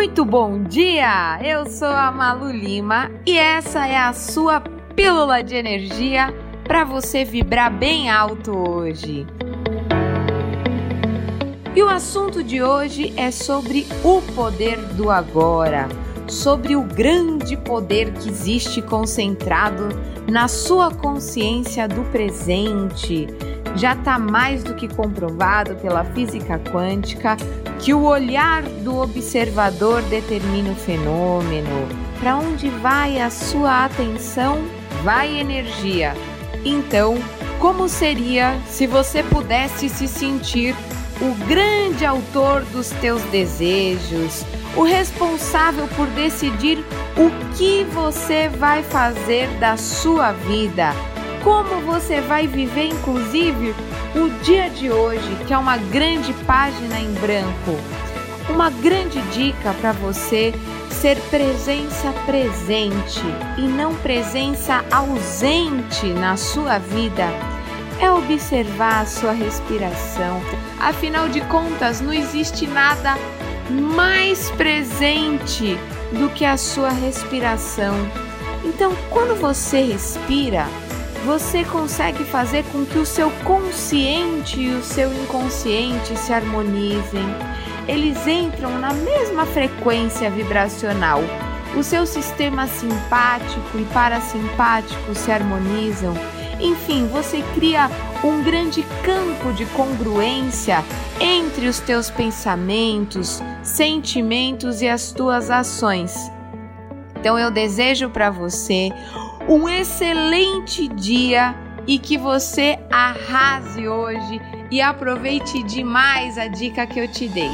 Muito bom dia! Eu sou a Malu Lima e essa é a sua pílula de energia para você vibrar bem alto hoje. E o assunto de hoje é sobre o poder do agora, sobre o grande poder que existe concentrado na sua consciência do presente. Já está mais do que comprovado pela física quântica que o olhar do observador determina o fenômeno. Para onde vai a sua atenção, vai energia. Então, como seria se você pudesse se sentir o grande autor dos teus desejos, o responsável por decidir o que você vai fazer da sua vida, como você vai viver, inclusive, o dia de hoje, que é uma grande página em branco. Uma grande dica para você ser presença presente e não presença ausente na sua vida é observar a sua respiração. Afinal de contas, não existe nada mais presente do que a sua respiração. Então, quando você respira, você consegue fazer com que o seu consciente e o seu inconsciente se harmonizem. Eles entram na mesma frequência vibracional. O seu sistema simpático e parasimpático se harmonizam enfim, você cria um grande campo de congruência entre os teus pensamentos, sentimentos e as tuas ações. Então eu desejo para você um excelente dia e que você arrase hoje e aproveite demais a dica que eu te dei.